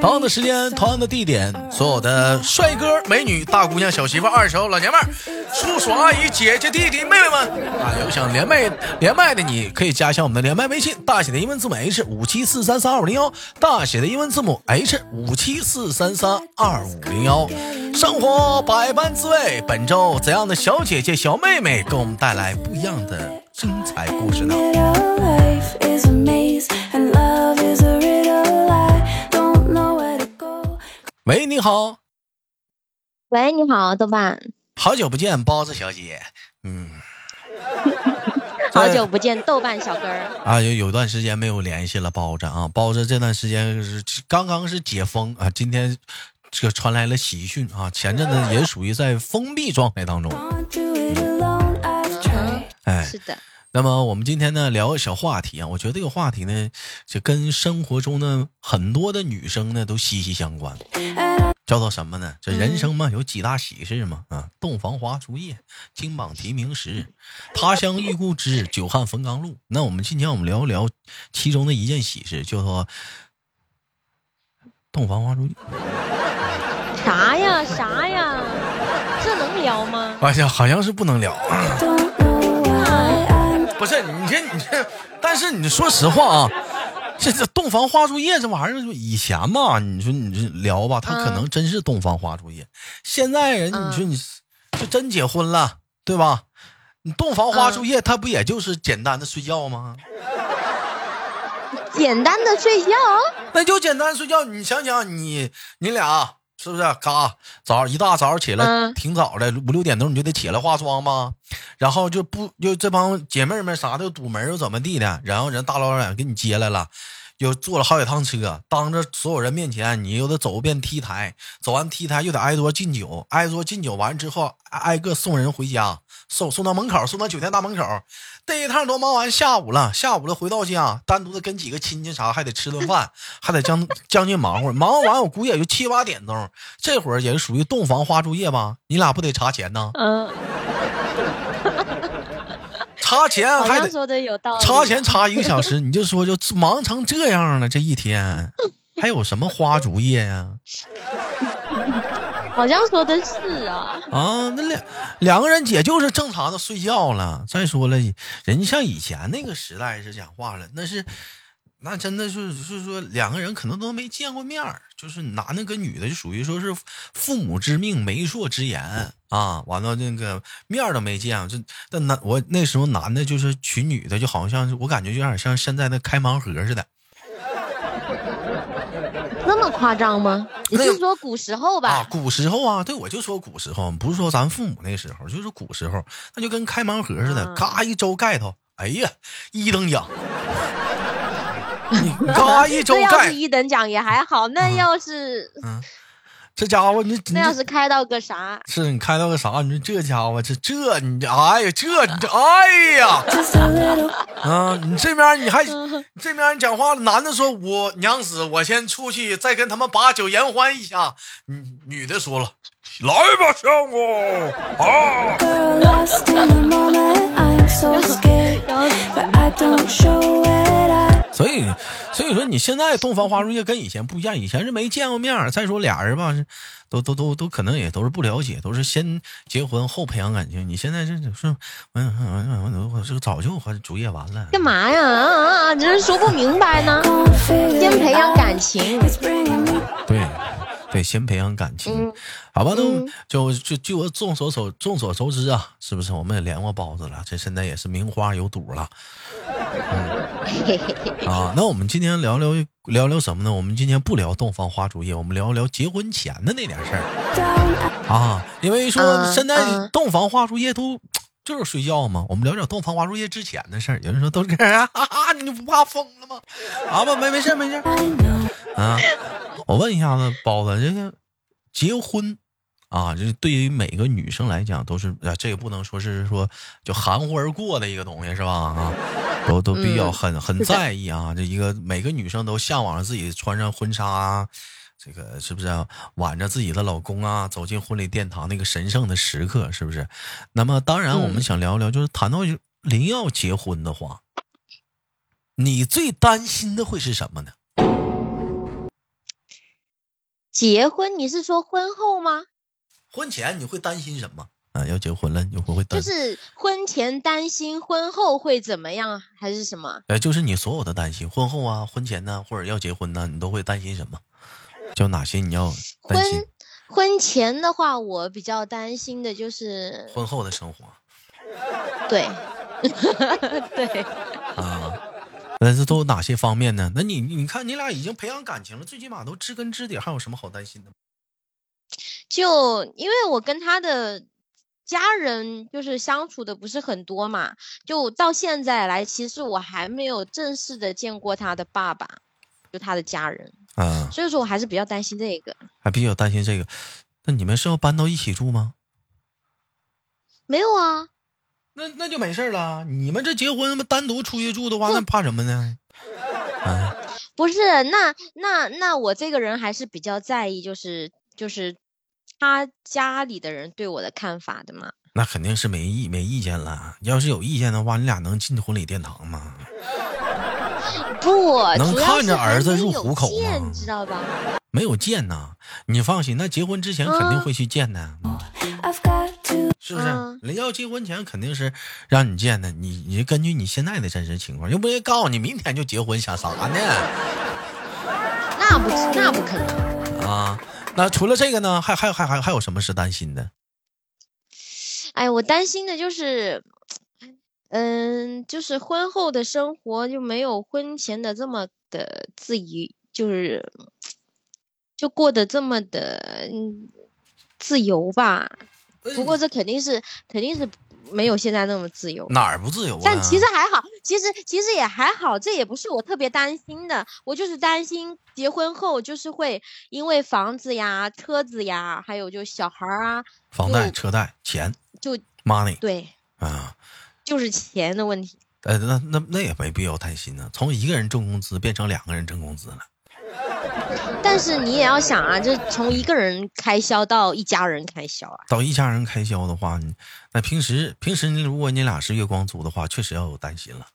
同样的时间，同样的地点，所有的帅哥美女、大姑娘、小媳妇、二手老娘们儿、叔叔阿姨、姐姐弟弟、妹妹们啊，有想连麦连麦的，你可以加一下我们的连麦微信，大写的英文字母 H 五七四三三二五零幺，大写的英文字母 H 五七四三三二五零幺。生活百般滋味，本周怎样的小姐姐、小妹妹给我们带来不一样的精彩故事呢？喂，你好。喂，你好，豆瓣。好久不见，包子小姐。嗯，好久不见，豆瓣小哥儿。啊，有有段时间没有联系了，包子啊，包子这段时间是刚刚是解封啊，今天这传来了喜讯啊，前阵子也属于在封闭状态当中。哎，是的。那么我们今天呢聊个小话题啊，我觉得这个话题呢，就跟生活中的很多的女生呢都息息相关，叫做什么呢？这人生嘛有几大喜事嘛啊，洞房花烛夜，金榜题名时，他乡遇故知，久旱逢甘露。那我们今天我们聊一聊其中的一件喜事，叫做洞房花烛夜。啥呀啥呀？这能聊吗？哎呀，好像是不能聊。不是你这你这，但是你说实话啊，这这洞房花烛夜这玩意儿，以前嘛，你说你这聊吧，他可能真是洞房花烛夜。现在人，你说你就真结婚了，对吧？你洞房花烛夜，他不也就是简单的睡觉吗？简单的睡觉？那就简单睡觉。你想想，你你俩。是不是？嘎，早一大早起来，挺早的，五六点钟你就得起来化妆吧，然后就不就这帮姐妹们啥的堵门又怎么地的，然后人大老远给你接来了，又坐了好几趟车，当着所有人面前，你又得走遍 T 台，走完 T 台又得挨桌敬酒，挨桌敬酒完之后，挨个送人回家。送送到门口，送到酒店大门口，这一趟都忙完，下午了，下午了，回到家，单独的跟几个亲戚啥，还得吃顿饭，还得将将近忙活，忙完我估计也就七八点钟，这会儿也是属于洞房花烛夜吧？你俩不得查钱呢？嗯，查钱还得说的有道理，查钱查一个小时，你就说就忙成这样了，这一天 还有什么花烛夜呀？好像说的是啊啊，那两两个人也就是正常的睡觉了。再说了，人家像以前那个时代是讲话了，那是那真的是是说两个人可能都没见过面就是男的跟女的就属于说是父母之命媒妁之言啊，完了那个面都没见。这那男我那时候男的就是娶女的，就好像我感觉有点像现在的开盲盒似的。那么夸张吗？你是说古时候吧？啊，古时候啊，对，我就说古时候，不是说咱父母那时候，就是古时候，那就跟开盲盒似的，嘎一周盖头，哎呀，一等奖，你嘎一周盖，一等奖也还好，那要是嗯。这家伙，你那要是开到个啥？是你开到个啥？你说这家伙，这这你，哎呀，这你这，哎呀，啊，你这边你还 这边讲话了，男的说：“我娘子，我先出去，再跟他们把酒言欢一下。”女女的说了：“来吧，相公啊。”所以，所以说你现在洞房花烛夜跟以前不一样，以前是没见过面再说俩人吧，都都都都可能也都是不了解，都是先结婚后培养感情。你现在这是，我我这个早就和主业完了。干嘛呀？啊啊啊！这是说不明白呢。先培养感情。对。对，先培养感情，好吧？都就就据我众所所众所周知啊，是不是？我们也连过包子了，这现在也是名花有主了。嗯啊，那我们今天聊聊聊聊什么呢？我们今天不聊洞房花烛夜，我们聊聊结婚前的那点事儿啊。因为说现在洞房花烛夜都就是睡觉嘛，我们聊聊洞房花烛夜之前的事儿。有人说都是这样啊，你不怕疯了吗？啊不，没没事没事啊。我问一下子包子，这个结婚啊，就是对于每个女生来讲都是啊，这也不能说是说就含糊而过的一个东西，是吧？啊，都 都比较嗯很很在意啊。这一个每个女生都向往着自己穿上婚纱啊，这个是不是、啊、挽着自己的老公啊，走进婚礼殿堂那个神圣的时刻，是不是？那么当然，我们嗯想聊聊，就是谈到临要结婚的话，你最担心的会是什么呢？结婚，你是说婚后吗？婚前你会担心什么？啊，要结婚了，你会不会担心？就是婚前担心婚后会怎么样，还是什么？呃，就是你所有的担心，婚后啊、婚前呢，或者要结婚呢，你都会担心什么？就哪些你要担心婚？婚前的话，我比较担心的就是婚后的生活对 对，啊，那这都有哪些方面呢？那你你看，你俩已经培养感情了，最起码都知根知底，还有什么好担心的？就因为我跟他的家人就是相处的不是很多嘛，就到现在来，其实我还没有正式的见过他的爸爸，就他的家人，啊，所以说我还是比较担心这个。还比较担心这个。那你们是要搬到一起住吗？没有啊，那那就没事了。你们这结婚单独出去住的话，那怕什么呢？啊，不是，那那那我这个人还是比较在意，就是就是他家里的人对我的看法的嘛。那肯定是没意没意见了。要是有意见的话，你俩能进婚礼殿堂吗？不，能看着儿子入虎口见吗你知道吧？没有见呐，你放心，那结婚之前肯定嗯会去见的，嗯 I've got to 是不是？嗯人要结婚前肯定是让你见的，你你根据你现在的真实情况，又不人告诉你明天就结婚，想啥呢？那不那不可能。啊，那除了这个呢，还还还还还有什么是担心的？哎，我担心的就是，嗯，就是婚后的生活就没有婚前的这么的自由，就是就过得这么的嗯自由吧。不过这肯定是肯定是没有现在那么自由。哪儿不自由啊？但其实还好，其实其实也还好，这也不是我特别担心的。我就是担心结婚后就是会因为房子呀、车子呀，还有就小孩儿啊，房贷、车贷、钱就，money 对，啊，就是钱的问题。呃，那那那也没必要担心呢。从一个人挣工资变成两个人挣工资了，但是你也要想啊，这从一个人开销到一家人开销啊。到一家人开销的话，你那平时平时你如果你俩是月光族的话，确实要有担心了。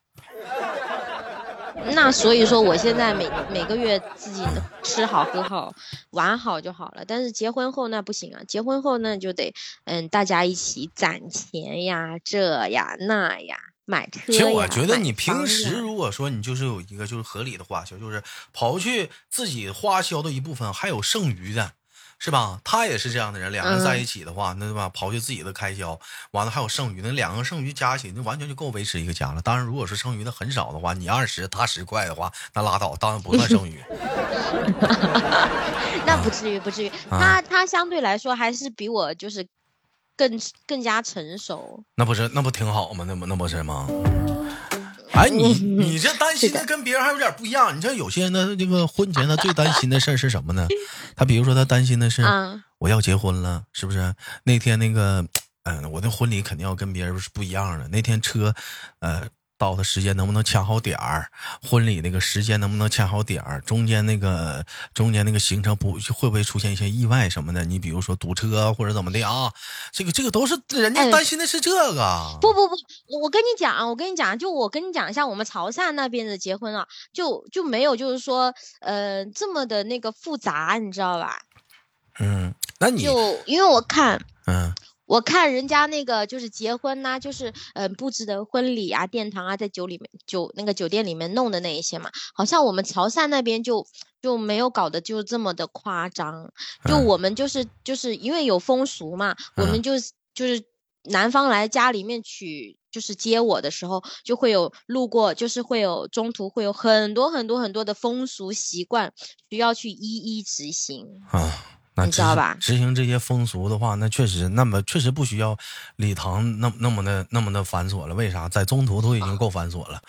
那所以说，我现在每每个月自己吃好喝好玩好就好了。但是结婚后那不行啊，结婚后那就得嗯，大家一起攒钱呀，这呀那呀，买车。其实我觉得你平时如果说你就是有一个就是合理的花销，就是刨去自己花销的一部分，还有剩余的，是吧？他也是这样的人，两个人在一起的话，那对吧？刨去自己的开销，完了还有剩余那，两个剩余加起来，那完全就够维持一个家了。当然，如果是剩余的很少的话，你二十他十块的话，那拉倒，当然不算剩余。那不至于，不至于。啊他他相对来说还是比我就是更更加成熟。那不是那不挺好吗？那不那不是吗？哎，你你这担心的跟别人还有点不一样。你像有些人的，这个婚前他最担心的事儿是什么呢？他比如说他担心的是啊我要结婚了，是不是？那天那个，嗯、我的婚礼肯定要跟别人是不一样的。那天车，呃，到的时间能不能掐好点儿？婚礼那个时间能不能掐好点儿？中间那个中间那个行程不会不会出现一些意外什么的？你比如说堵车或者怎么的啊？这个这个都是人家哎担心的是这个。不不不，我跟你讲，我跟你讲，就我跟你讲一下，我们潮汕那边的结婚啊，就就没有就是说，呃，这么的那个复杂，你知道吧？嗯，那你就因为我看。嗯我看人家那个就是结婚呐、就是嗯、呃布置的婚礼啊、殿堂啊，在酒里面酒那个酒店里面弄的那一些嘛，好像我们潮汕那边就就没有搞得就这么的夸张，就嗯我们就是就是因为有风俗嘛，我嗯们就是就是男方来家里面娶。就是接我的时候，就会有路过，就是会有中途会有很多很多很多的风俗习惯需要去一一执行。啊。那你知道吧执行这些风俗的话，那确实，那么确实不需要礼堂那那么的那么的繁琐了。为啥？在中途都已经够繁琐了。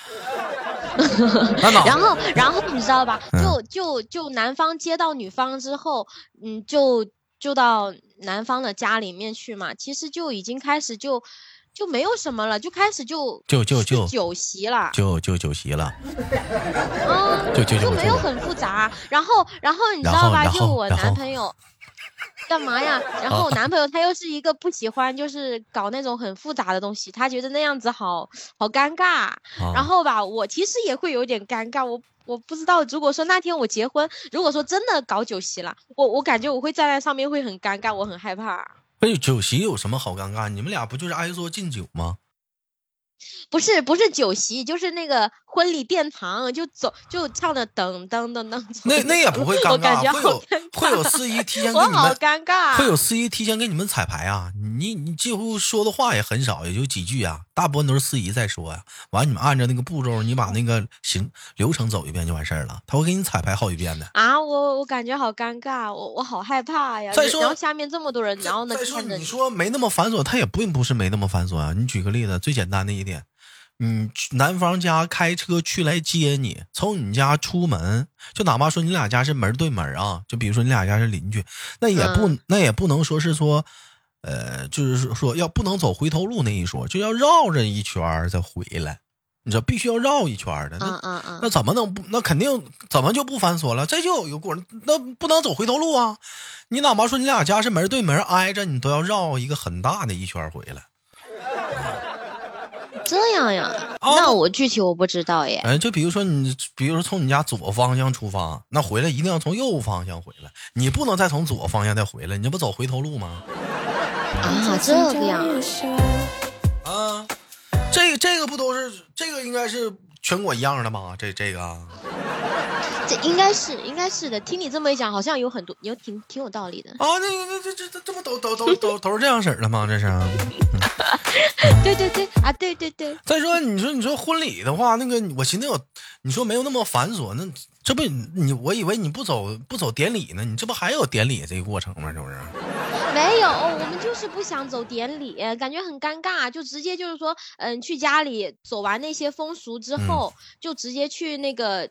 然后，然后你知道吧？嗯就就就男方接到女方之后，嗯，就就到男方的家里面去嘛。其实就已经开始就就没有什么了，就开始就就就就酒席了，就就酒席了，嗯，就就就没有很复杂。然后然后你知道吧？就我男朋友。干嘛呀？然后我男朋友他又是一个不喜欢就是搞那种很复杂的东西，他觉得那样子好好尴尬。然后吧，我其实也会有点尴尬。我我不知道，如果说那天我结婚，如果说真的搞酒席了，我我感觉我会站在上面会很尴尬，我很害怕。哎，酒席有什么好尴尬？你们俩不就是挨桌敬酒吗？不是不是酒席，就是那个婚礼殿堂，就走就唱的噔噔噔噔。那 那也不会尴尬，会有会有司仪提前给你们。好尴尬。会有司仪提前给你们彩排啊！你你几乎说的话也很少，也就几句啊，大部分都是司仪在说呀。完，你们按照那个步骤，你把那个行流程走一遍就完事儿了。他会给你彩排好几遍的。啊，我我感觉好尴尬，我我好害怕呀。再说，然后下面这么多人，然后呢？再说，你说没那么繁琐，他也并不是没那么繁琐啊。你举个例子，最简单的一点。嗯，男方家开车去来接你，从你家出门，就哪怕说你俩家是门对门啊，就比如说你俩家是邻居，那也不那也不能说是说，呃，就是说要不能走回头路那一说，就要绕着一圈再回来，你知道必须要绕一圈的，那那怎么能不？那肯定怎么就不繁琐了？这就有一个过程，那不能走回头路啊！你哪怕说你俩家是门对门挨着，你都要绕一个很大的一圈回来。这样呀？那我具体我不知道耶。哎，就比如说你，比如说从你家左方向出发，那回来一定要从右方向回来，你不能再从左方向再回来，你这不走回头路吗？啊，这个样。啊，这个这个不都是这个应该是全国一样的吗？这这个。这应该是，应该是的。听你这么一讲，好像有很多，有挺挺有道理的。啊，那那这这这这不都都都都都是这样式儿的吗？这是。对对对啊，对对对。再说，你说你说婚礼的话，那个我寻思有，你说没有那么繁琐，那这不你我以为你不走不走典礼呢，你这不还有典礼这个过程吗？是不是？没有，我们就是不想走典礼，感觉很尴尬，就直接就是说，嗯，去家里走完那些风俗之后，就直接去那个。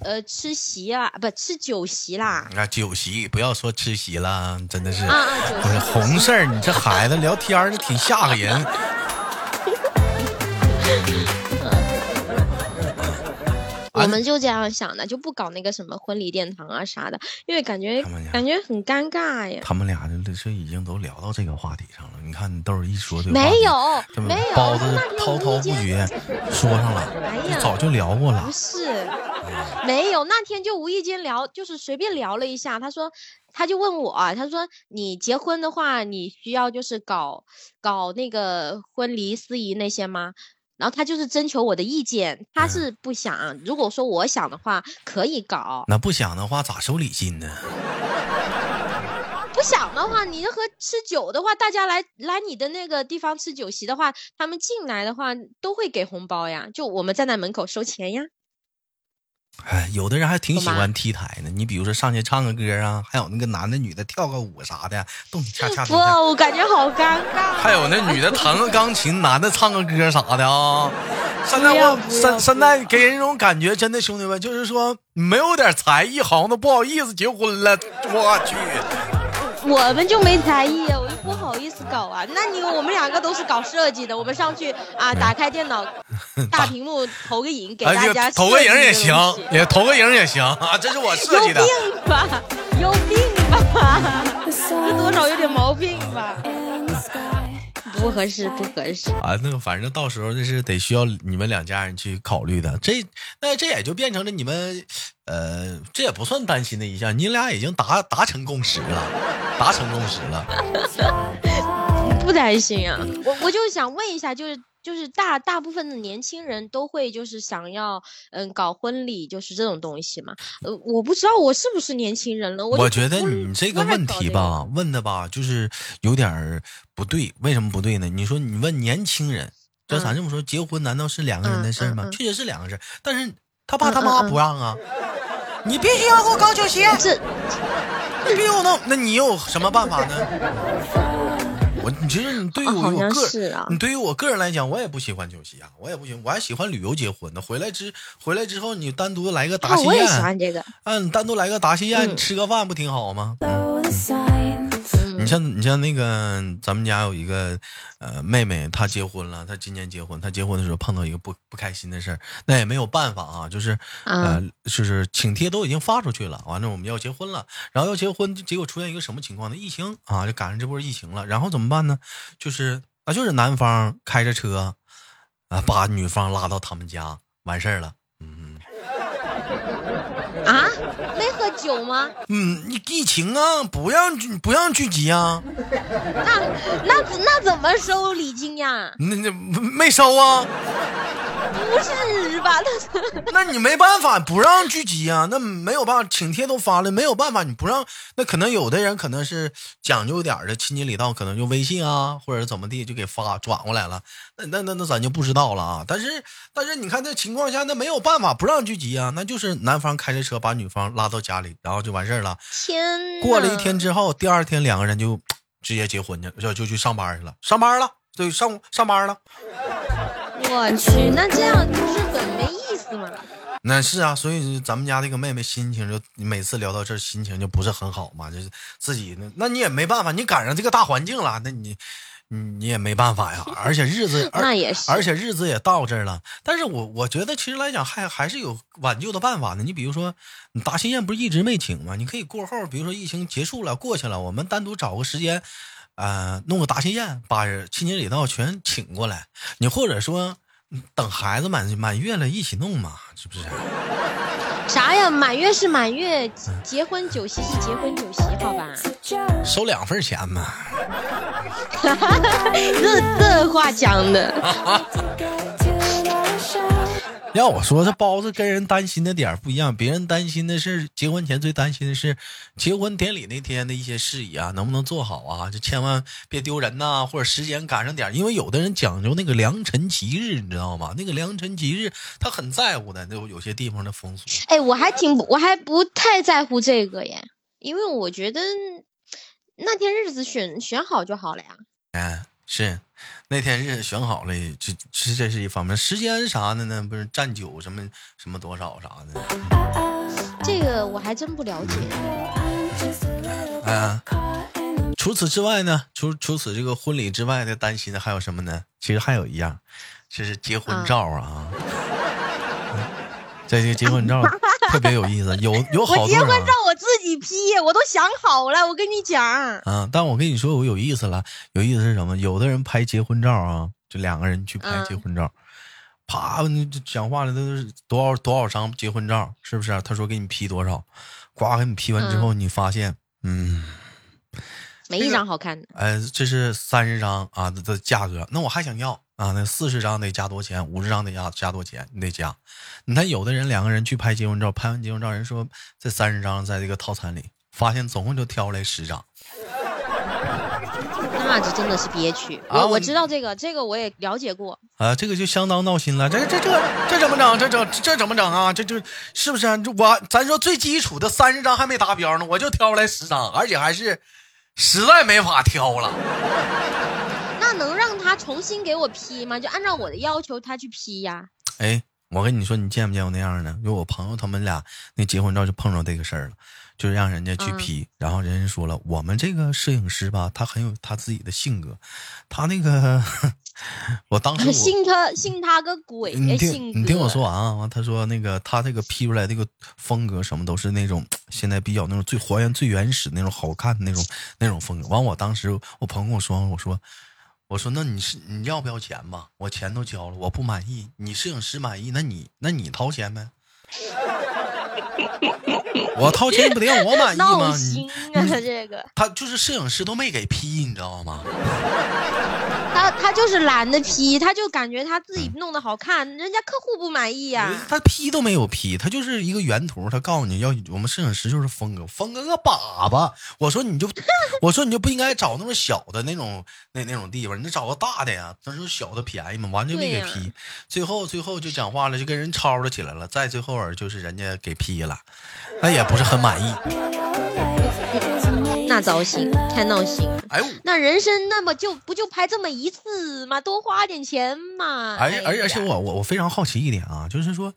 呃，吃席啦，不吃酒席啦。啊，酒席不要说吃席了，真的是啊啊，红事儿。你这孩子聊天儿挺吓个人。我们就这样想的，就不搞那个什么婚礼殿堂啊啥的，因为感觉感觉很尴尬呀。他们俩这这已经都聊到这个话题上了。你看，豆儿一说就没有没有包子滔滔不绝说上了，早就聊过了。不是，没有那天就无意间聊，就是随便聊了一下。他说，他就问我，他说你结婚的话，你需要就是搞搞那个婚礼司仪那些吗？然后他就是征求我的意见，他是不想。如果说我想的话，可以搞。那不想的话，咋收礼金呢？不想的话，你和吃酒的话，大家来来你的那个地方吃酒席的话，他们进来的话都会给红包呀。就我们站在门口收钱呀。哎，有的人还挺喜欢 T 台呢。你比如说上去唱个歌啊，还有那个男的女的跳个舞啥的，动恰恰。不，我感觉好尴尬。还有那女的弹个钢琴，男的唱个歌啥的啊。现在我现现在给人一种感觉，真的兄弟们，就是说没有点才艺，好像都不好意思结婚了。我去。我们就没才艺，我搞啊。那你我们两个都是搞设计的，我们上去啊，打开电脑，大屏幕投个影给大家。投个影也行，也投个影也行啊。这是我设计的。有病吧？有病吧？这多少有点毛病吧？不合适，不合适啊！那个反正到时候那是得需要你们两家人去考虑的。这那这也就变成了你们，呃，这也不算担心的一项。你俩已经达达成共识了，达成共识了，不担心啊！我我就想问一下，就是。就是大大部分的年轻人都会就是想要嗯搞婚礼，就是这种东西嘛。呃，我不知道我是不是年轻人了。我觉得你这个问题吧，问的吧就是有点不对。为什么不对呢？你说你问年轻人，就咱这么说，结婚难道是两个人的事吗？确实是两个事但是他爸他妈不让啊，你必须要给我搞酒席。这，你必须弄，那你有什么办法呢？我你其实你对于我我个你对于我个人来讲，我也不喜欢酒席啊，我也不行，我还喜欢旅游结婚呢。回来之回来之后，你单独来个答谢宴，我也喜欢这个。嗯，你单独来个答谢宴，吃个饭不挺好吗？你你像你像那个咱们家有一个呃妹妹，她结婚了，她今年结婚，她结婚的时候碰到一个不不开心的事儿，那也没有办法啊，就是呃就是请帖都已经发出去了，完了我们要结婚了，然后要结婚，结果出现一个什么情况呢？疫情啊，就赶上这波疫情了，然后怎么办呢？就是啊，就是男方开着车啊，把女方拉到他们家，完事儿了。啊，没喝酒吗？嗯，你疫情啊，不让，不让聚集啊。那那那怎么收礼金呀？那那没收啊。不是吧？那 那你没办法，不让聚集啊。那没有办法，请帖都发了，没有办法，你不让。那可能有的人可能是讲究点的亲戚礼道，可能就微信啊，或者怎么地就给发转过来了。那那那那咱就不知道了啊。但是但是你看这情况下，那没有办法不让聚集啊。那就是男方开着车把女方拉到家里，然后就完事儿了。天，过了一天之后，第二天两个人就直接结婚去，就就去上班去了，上班了，对，上上班了。我去，那这样不是很没意思吗？那是啊，所以咱们家这个妹妹心情就每次聊到这心情就不是很好嘛，就是自己那那你也没办法，你赶上这个大环境了，那你你你也没办法呀。而且日子那也是，而且日子也到这儿了。但是我我觉得其实来讲还还是有挽救的办法的。你比如说，你大新宴不是一直没请吗？你可以过后，比如说疫情结束了过去了，我们单独找个时间。啊，弄个大喜宴，把亲戚里道全请过来。你或者说，等孩子满满月了，一起弄嘛，是不是？啥呀？满月是满月，结婚酒席是结婚酒席，好吧？收两份钱嘛。这这话讲的。要我说，这包子跟人担心的点不一样。别人担心的是结婚前最担心的是结婚典礼那天的一些事宜啊，能不能做好啊？就千万别丢人呐，或者时间赶上点因为有的人讲究那个良辰吉日，你知道吗？那个良辰吉日他很在乎的，那有些地方的风俗。哎，我还挺我还不太在乎这个耶，因为我觉得那天日子选选好就好了呀。哎，是。那天日子选好了，这这这是一方面，时间啥的呢？不是占酒什么什么多少啥的，这个我还真不了解。啊，除此之外呢？除除此这个婚礼之外的担心的还有什么呢？其实还有一样，就是结婚照啊。这个结婚照 特别有意思，有有好多。我结婚照我自己 P，我都想好了，我跟你讲。啊，但我跟你说，我有意思了，有意思是什么？有的人拍结婚照啊，就两个人去拍结婚照，啪，你讲话了都是多少多少张结婚照，是不是？他说给你 P 多少，呱给你 P 完之后，你发现，嗯。没一张好看的。哎，这是三十张啊的价格，那我还想要啊，那四十张得加多钱，五十张得加加多钱，你得加。你看有的人两个人去拍结婚照，拍完结婚照，人说这三十张在这个套餐里，发现总共就挑来十张，那这真的是憋屈。我我知道这个，这个我也了解过啊，这个就相当闹心了。这这这这怎么整？这整这怎么整啊？这就是不是？我咱说最基础的三十张还没达标呢，我就挑来十张，而且还是。实在没法挑了，他重新给我批吗？就按照我的要求他去批呀。哎，我跟你说，你见没见过那样的？因为我朋友他们俩那结婚照就碰着这个事儿了，就是让人家去批，然后人家说了，我们这个摄影师吧，他很有他自己的性格，他那个。我当时 信他信他个鬼！你听你听我说完啊！完他说那个他这个 P 出来这个风格什么都是那种现在比较那种最还原最原始那种好看的那种那种风格。完我当时我朋友跟我说我说我说那你是你要不要钱吧？我钱都交了，我不满意，你摄影师满意，那你那你掏钱呗。我掏钱不得让我满意吗？你心啊！这个他就是摄影师都没给批，你知道吗？他 他就是懒得 P，他就感觉他自己弄得好看，人家客户不满意呀。他 P 都没有 P，他就是一个原图，他告诉你要我们摄影师就是峰哥，峰哥个粑粑。我说你就，我说你就不应该找那种小的那种那那种地方，你找个大的呀。他说小的便宜嘛，完就没给 P。最后最后就讲话了，就跟人吵吵起来了。再最后儿就是人家给 P 了，那也不是很满意。那糟心，太闹心。哎呦，那人生那么就不就拍这么一次吗？多花点钱嘛。而而而且我我我非常好奇一点啊，就是说，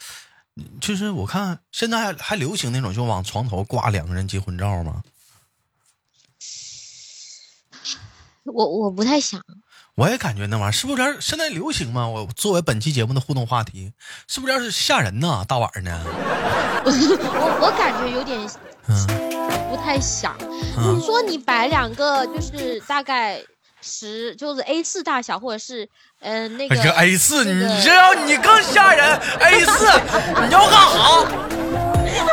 就是我看现在还还流行那种就往床头挂两个人结婚照吗？我我不太想。我也感觉那玩意儿是不是有点现在流行吗？我作为本期节目的互动话题，是不是有点吓人呢？大晚上的，我我感觉有点嗯，不太想。嗯你说你摆两个，就是大概十，就是 A 四大小，或者是嗯、呃、那个哎呀，A 四，你这要你更吓人，A 四，你要干啥？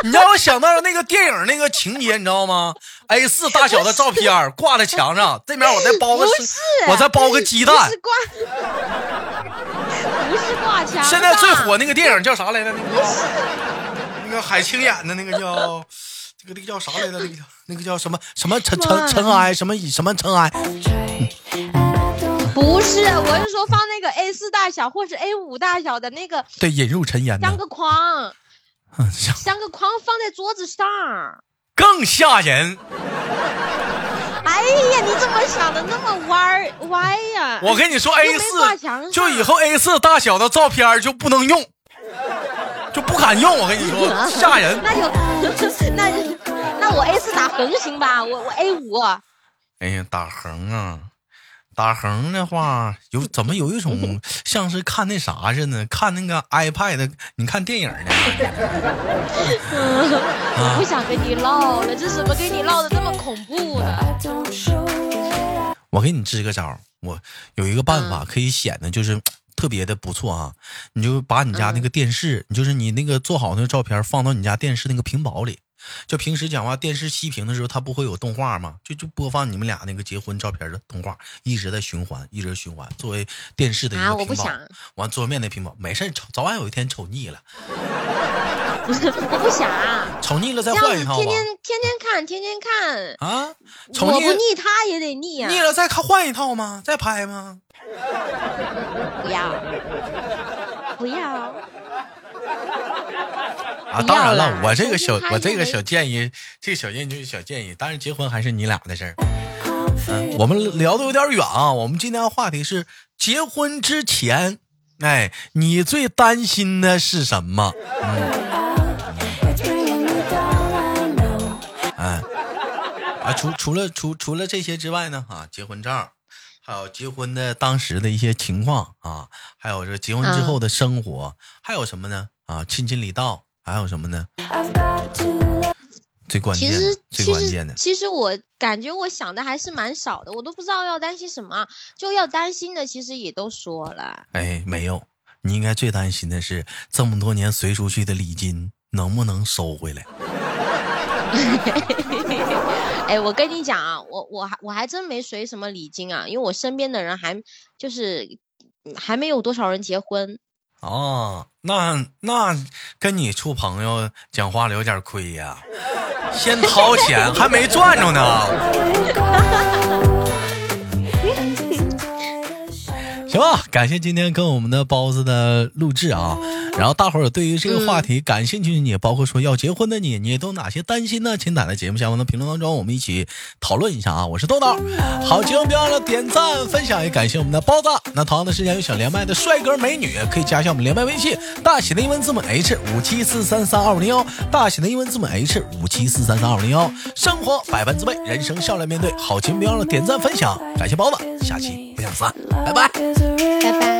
你让我想到了那个电影那个情节，你知道吗？A 四大小的照片挂在墙上，这面我再包个我再包个鸡蛋不。是挂，不是挂墙上。现在最火那个电影叫啥来着？那个那个海清演的那个叫这个那个叫啥来着？那个叫那个叫什么什么尘尘尘埃什么以什么尘埃？不是，我是说放那个 A 四大小或者 A 五大小的那个对，引入尘烟的像，个框，嗯像像个框放在桌子上。更吓人。哎呀，你怎么想的那么歪歪呀？我跟你说，A 四就以后 A 四大小的照片就不能用，就不敢用。我跟你说，吓人。那就那就那我 A 四打横行吧，我我 A 五哎呀，打横啊，打横的话，有怎么有一种 像是看那啥似的，看那个 iPad，你看电影呢？我不想跟你唠了，这怎么跟你唠的这么恐怖呢？我给你支个招，我有一个办嗯法可以显得就是。特别的不错啊！你就把你家那个电视，你就是你那个做好那个照片放到你家电视那个屏保里。就平时讲话，电视熄屏的时候，它不会有动画吗？就就播放你们俩那个结婚照片的动画，一直在循环，一直循环，作为电视的一啊个屏保。我不想完桌面的屏保，没事儿，瞅早晚有一天瞅腻了，我不想，瞅腻了再换一套天天天天看，天天看，啊，瞅腻我不腻他也得腻呀、腻了再看换一套吗？再拍吗？不要，不要，啊，当然了，我这个小我这个小建议，这个小建议就是小建议，当然结婚还是你俩的事儿。嗯，我们聊的有点远啊，我们今天的话题是结婚之前，哎，你最担心的是什么？哎，啊，除除了除除了这些之外呢，啊，结婚照，还有结婚的当时的一些情况啊，还有这结婚之后的生活，还有什么呢？啊，亲亲礼道，还有什么呢？最关键的其实，最其关键的，实其实我感觉我想的还是蛮少的，我都不知道要担心什么，就要担心的其实也都说了。哎，没有，你应该最担心的是这么多年随出去的礼金能不能收回来？哎，我跟你讲啊，我我还我还真没随什么礼金啊，因为我身边的人还就是嗯还没有多少人结婚。哦，那那跟你处朋友讲话了有点亏呀，先掏钱还没赚着呢。行吧，感谢今天跟我们的包子的录制啊。然后大伙儿对于这个话题感兴趣的你，包括说要结婚的你，你都哪些担心呢？请打在节目下方的评论当中，我们一起讨论一下啊。我是豆豆，好，节目别忘了点赞分享，也感谢我们的包子。那同样的时间有想连麦的帅哥美女，可以加一下我们连麦微信，大写的英文字母 H 五七四三三二五零幺，大写的英文字母 H 五七四三三二五零幺。生活百般滋味，人生笑来面对。好，节目别忘了点赞分享，感谢包子，下期不见不散，拜拜。Bye bye.